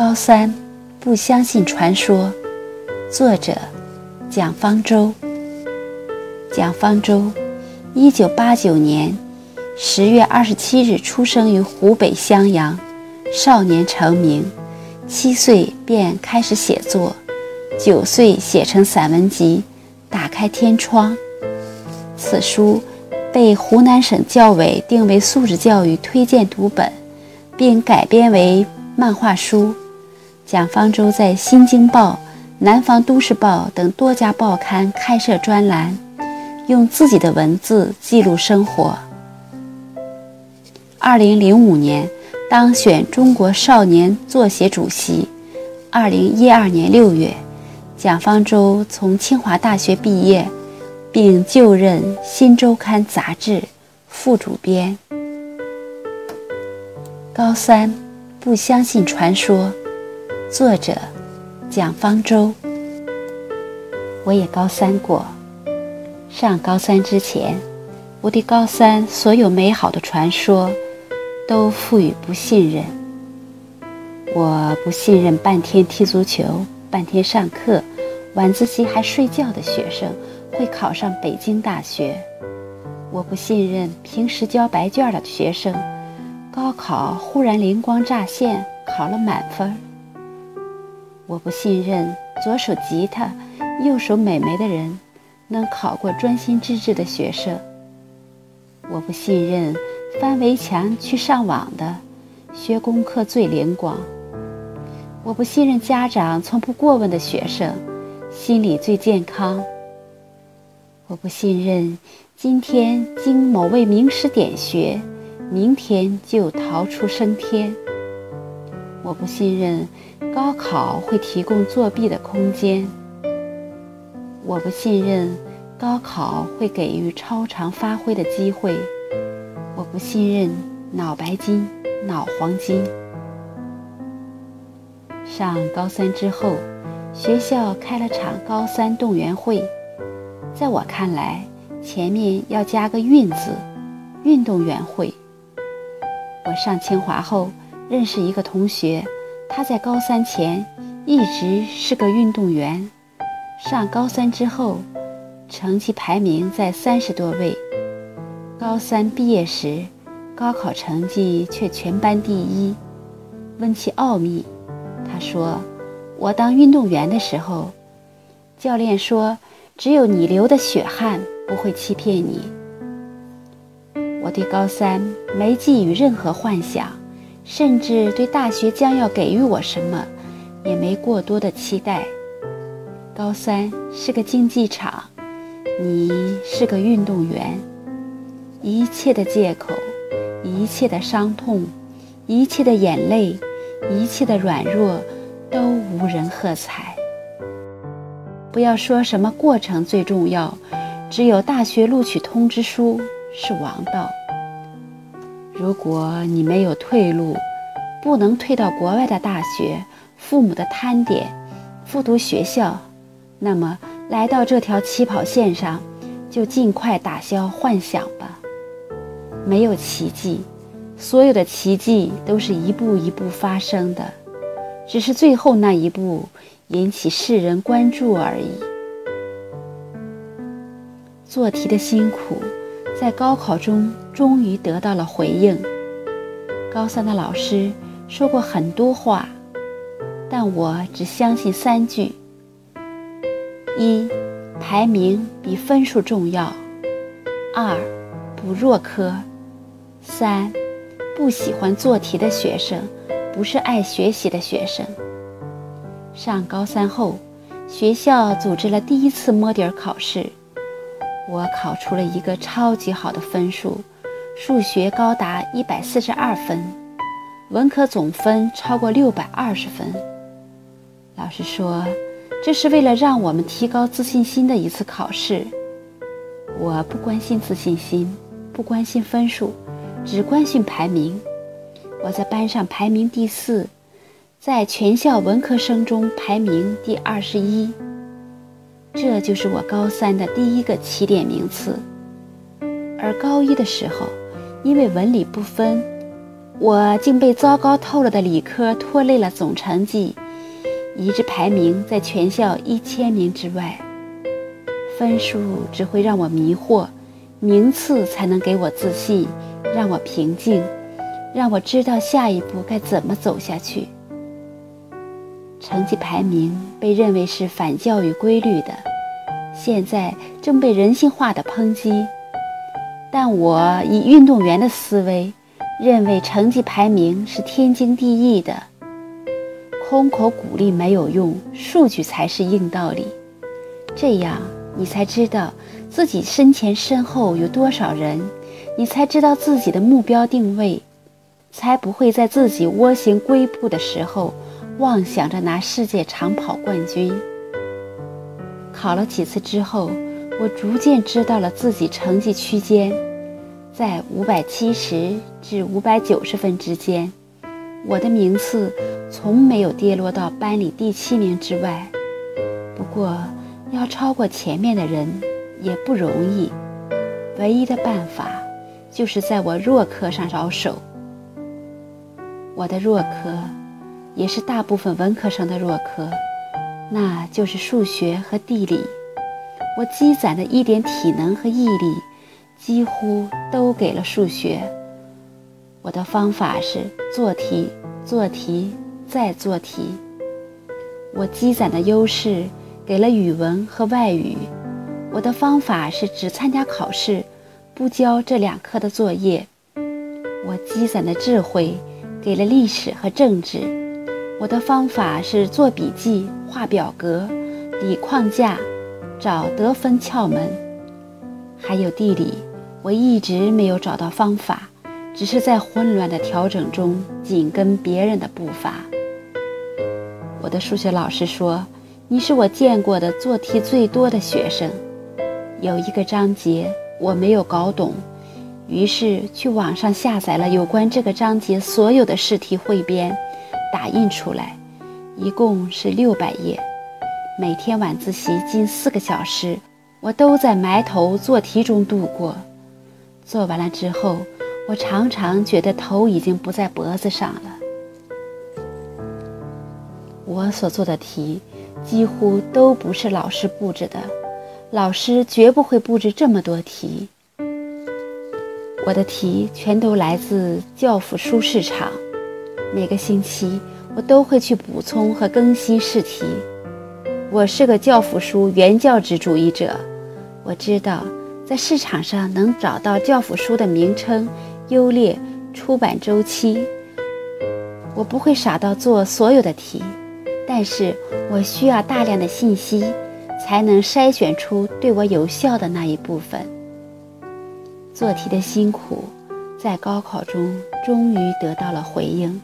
高三不相信传说，作者蒋方舟。蒋方舟，一九八九年十月二十七日出生于湖北襄阳，少年成名，七岁便开始写作，九岁写成散文集《打开天窗》。此书被湖南省教委定为素质教育推荐读本，并改编为漫画书。蒋方舟在《新京报》《南方都市报》等多家报刊开设专栏，用自己的文字记录生活。二零零五年当选中国少年作协主席。二零一二年六月，蒋方舟从清华大学毕业，并就任《新周刊》杂志副主编。高三，不相信传说。作者蒋方舟。我也高三过。上高三之前，我对高三所有美好的传说都赋予不信任。我不信任半天踢足球、半天上课、晚自习还睡觉的学生会考上北京大学。我不信任平时交白卷的学生，高考忽然灵光乍现，考了满分。我不信任左手吉他、右手美眉的人能考过专心致志的学生。我不信任翻围墙去上网的，学功课最灵光。我不信任家长从不过问的学生，心理最健康。我不信任今天经某位名师点穴，明天就逃出升天。我不信任高考会提供作弊的空间。我不信任高考会给予超常发挥的机会。我不信任脑白金、脑黄金。上高三之后，学校开了场高三动员会。在我看来，前面要加个“运”字，运动员会。我上清华后。认识一个同学，他在高三前一直是个运动员，上高三之后，成绩排名在三十多位。高三毕业时，高考成绩却全班第一。问其奥秘，他说：“我当运动员的时候，教练说，只有你流的血汗不会欺骗你。”我对高三没寄予任何幻想。甚至对大学将要给予我什么，也没过多的期待。高三是个竞技场，你是个运动员，一切的借口，一切的伤痛，一切的眼泪，一切的软弱，都无人喝彩。不要说什么过程最重要，只有大学录取通知书是王道。如果你没有退路，不能退到国外的大学，父母的摊点，复读学校，那么来到这条起跑线上，就尽快打消幻想吧。没有奇迹，所有的奇迹都是一步一步发生的，只是最后那一步引起世人关注而已。做题的辛苦。在高考中终于得到了回应。高三的老师说过很多话，但我只相信三句：一，排名比分数重要；二，补弱科；三，不喜欢做题的学生不是爱学习的学生。上高三后，学校组织了第一次摸底儿考试。我考出了一个超级好的分数，数学高达一百四十二分，文科总分超过六百二十分。老师说，这是为了让我们提高自信心的一次考试。我不关心自信心，不关心分数，只关心排名。我在班上排名第四，在全校文科生中排名第二十一。这就是我高三的第一个起点名次，而高一的时候，因为文理不分，我竟被糟糕透了的理科拖累了总成绩，以致排名在全校一千名之外。分数只会让我迷惑，名次才能给我自信，让我平静，让我知道下一步该怎么走下去。成绩排名被认为是反教育规律的，现在正被人性化的抨击。但我以运动员的思维，认为成绩排名是天经地义的。空口鼓励没有用，数据才是硬道理。这样你才知道自己身前身后有多少人，你才知道自己的目标定位，才不会在自己蜗行龟步的时候，妄想着拿世界长跑冠军。考了几次之后。我逐渐知道了自己成绩区间，在五百七十至五百九十分之间。我的名次从没有跌落到班里第七名之外。不过，要超过前面的人也不容易。唯一的办法就是在我弱科上着手。我的弱科，也是大部分文科生的弱科，那就是数学和地理。我积攒的一点体能和毅力，几乎都给了数学。我的方法是做题、做题、再做题。我积攒的优势给了语文和外语。我的方法是只参加考试，不交这两科的作业。我积攒的智慧给了历史和政治。我的方法是做笔记、画表格、理框架。找得分窍门，还有地理，我一直没有找到方法，只是在混乱的调整中紧跟别人的步伐。我的数学老师说：“你是我见过的做题最多的学生。”有一个章节我没有搞懂，于是去网上下载了有关这个章节所有的试题汇编，打印出来，一共是六百页。每天晚自习近四个小时，我都在埋头做题中度过。做完了之后，我常常觉得头已经不在脖子上了。我所做的题几乎都不是老师布置的，老师绝不会布置这么多题。我的题全都来自教辅书市场，每个星期我都会去补充和更新试题。我是个教辅书原教旨主义者，我知道在市场上能找到教辅书的名称、优劣、出版周期。我不会傻到做所有的题，但是我需要大量的信息，才能筛选出对我有效的那一部分。做题的辛苦，在高考中终于得到了回应。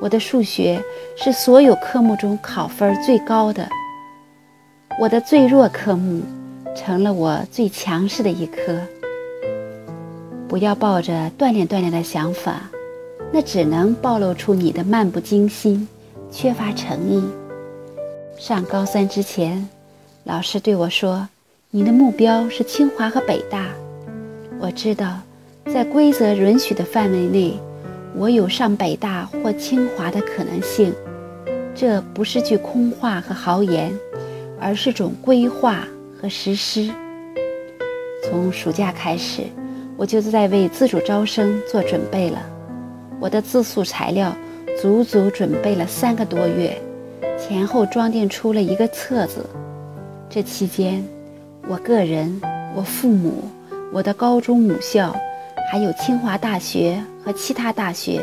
我的数学是所有科目中考分最高的。我的最弱科目，成了我最强势的一科。不要抱着锻炼锻炼的想法，那只能暴露出你的漫不经心、缺乏诚意。上高三之前，老师对我说：“你的目标是清华和北大。”我知道，在规则允许的范围内，我有上北大或清华的可能性。这不是句空话和豪言。而是种规划和实施。从暑假开始，我就在为自主招生做准备了。我的自述材料足足准备了三个多月，前后装订出了一个册子。这期间，我个人、我父母、我的高中母校，还有清华大学和其他大学，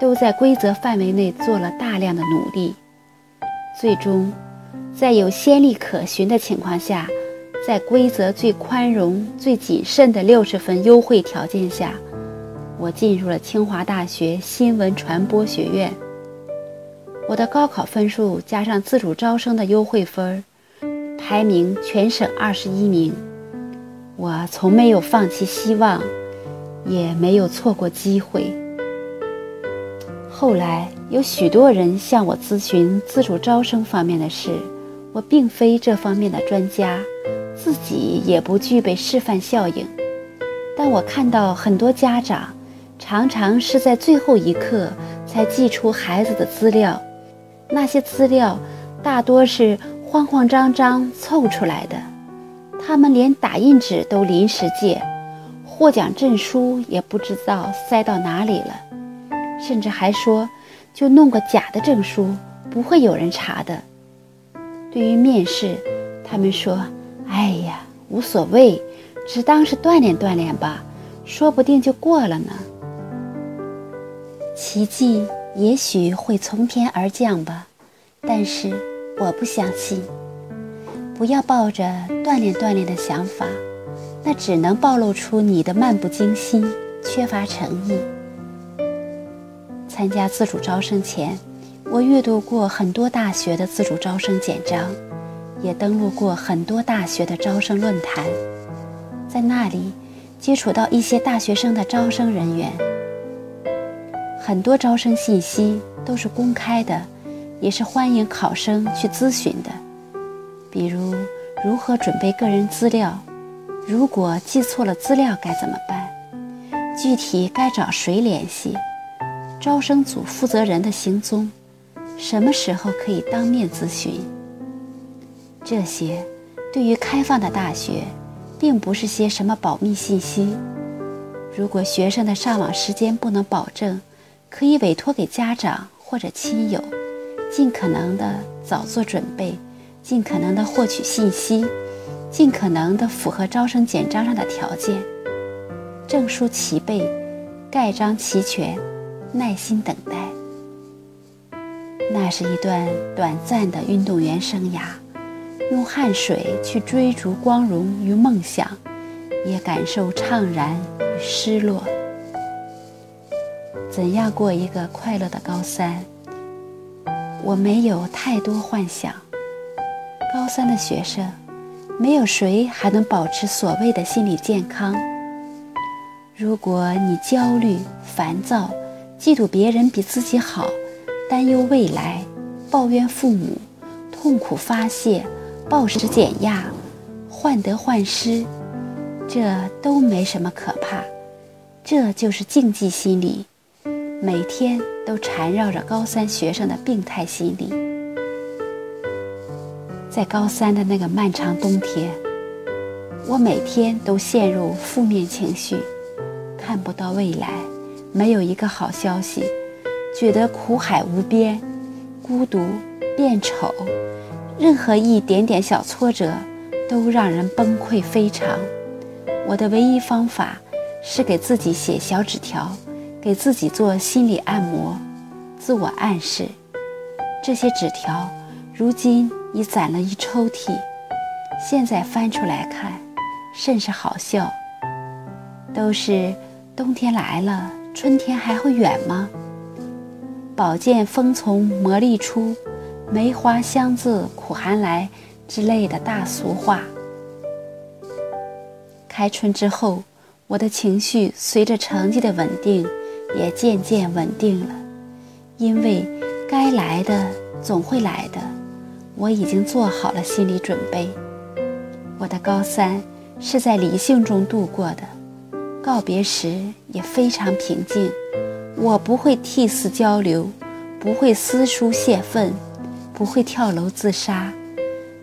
都在规则范围内做了大量的努力，最终。在有先例可循的情况下，在规则最宽容、最谨慎的六十分优惠条件下，我进入了清华大学新闻传播学院。我的高考分数加上自主招生的优惠分，排名全省二十一名。我从没有放弃希望，也没有错过机会。后来有许多人向我咨询自主招生方面的事。我并非这方面的专家，自己也不具备示范效应，但我看到很多家长常常是在最后一刻才寄出孩子的资料，那些资料大多是慌慌张张凑出来的。他们连打印纸都临时借，获奖证书也不知道塞到哪里了，甚至还说就弄个假的证书，不会有人查的。对于面试，他们说：“哎呀，无所谓，只当是锻炼锻炼吧，说不定就过了呢。”奇迹也许会从天而降吧，但是我不相信。不要抱着锻炼锻炼的想法，那只能暴露出你的漫不经心、缺乏诚意。参加自主招生前，我阅读过很多大学的自主招生简章，也登录过很多大学的招生论坛，在那里接触到一些大学生的招生人员。很多招生信息都是公开的，也是欢迎考生去咨询的。比如如何准备个人资料，如果记错了资料该怎么办？具体该找谁联系？招生组负责人的行踪，什么时候可以当面咨询？这些对于开放的大学，并不是些什么保密信息。如果学生的上网时间不能保证，可以委托给家长或者亲友，尽可能的早做准备。尽可能的获取信息，尽可能的符合招生简章上的条件，证书齐备，盖章齐全，耐心等待。那是一段短暂的运动员生涯，用汗水去追逐光荣与梦想，也感受怅然与失落。怎样过一个快乐的高三？我没有太多幻想。高三的学生，没有谁还能保持所谓的心理健康。如果你焦虑、烦躁、嫉妒别人比自己好、担忧未来、抱怨父母、痛苦发泄、暴食减压、患得患失，这都没什么可怕。这就是竞技心理，每天都缠绕着高三学生的病态心理。在高三的那个漫长冬天，我每天都陷入负面情绪，看不到未来，没有一个好消息，觉得苦海无边，孤独变丑，任何一点点小挫折都让人崩溃非常。我的唯一方法是给自己写小纸条，给自己做心理按摩，自我暗示。这些纸条，如今。已攒了一抽屉，现在翻出来看，甚是好笑。都是冬天来了，春天还会远吗？宝剑锋从磨砺出，梅花香自苦寒来之类的大俗话。开春之后，我的情绪随着成绩的稳定，也渐渐稳定了，因为该来的总会来的。我已经做好了心理准备。我的高三是在理性中度过的，告别时也非常平静。我不会涕泗交流，不会撕书泄愤，不会跳楼自杀，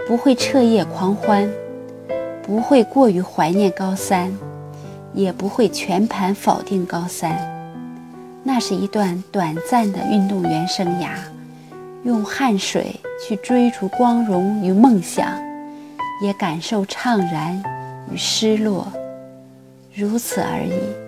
不会彻夜狂欢，不会过于怀念高三，也不会全盘否定高三。那是一段短暂的运动员生涯，用汗水。去追逐光荣与梦想，也感受怅然与失落，如此而已。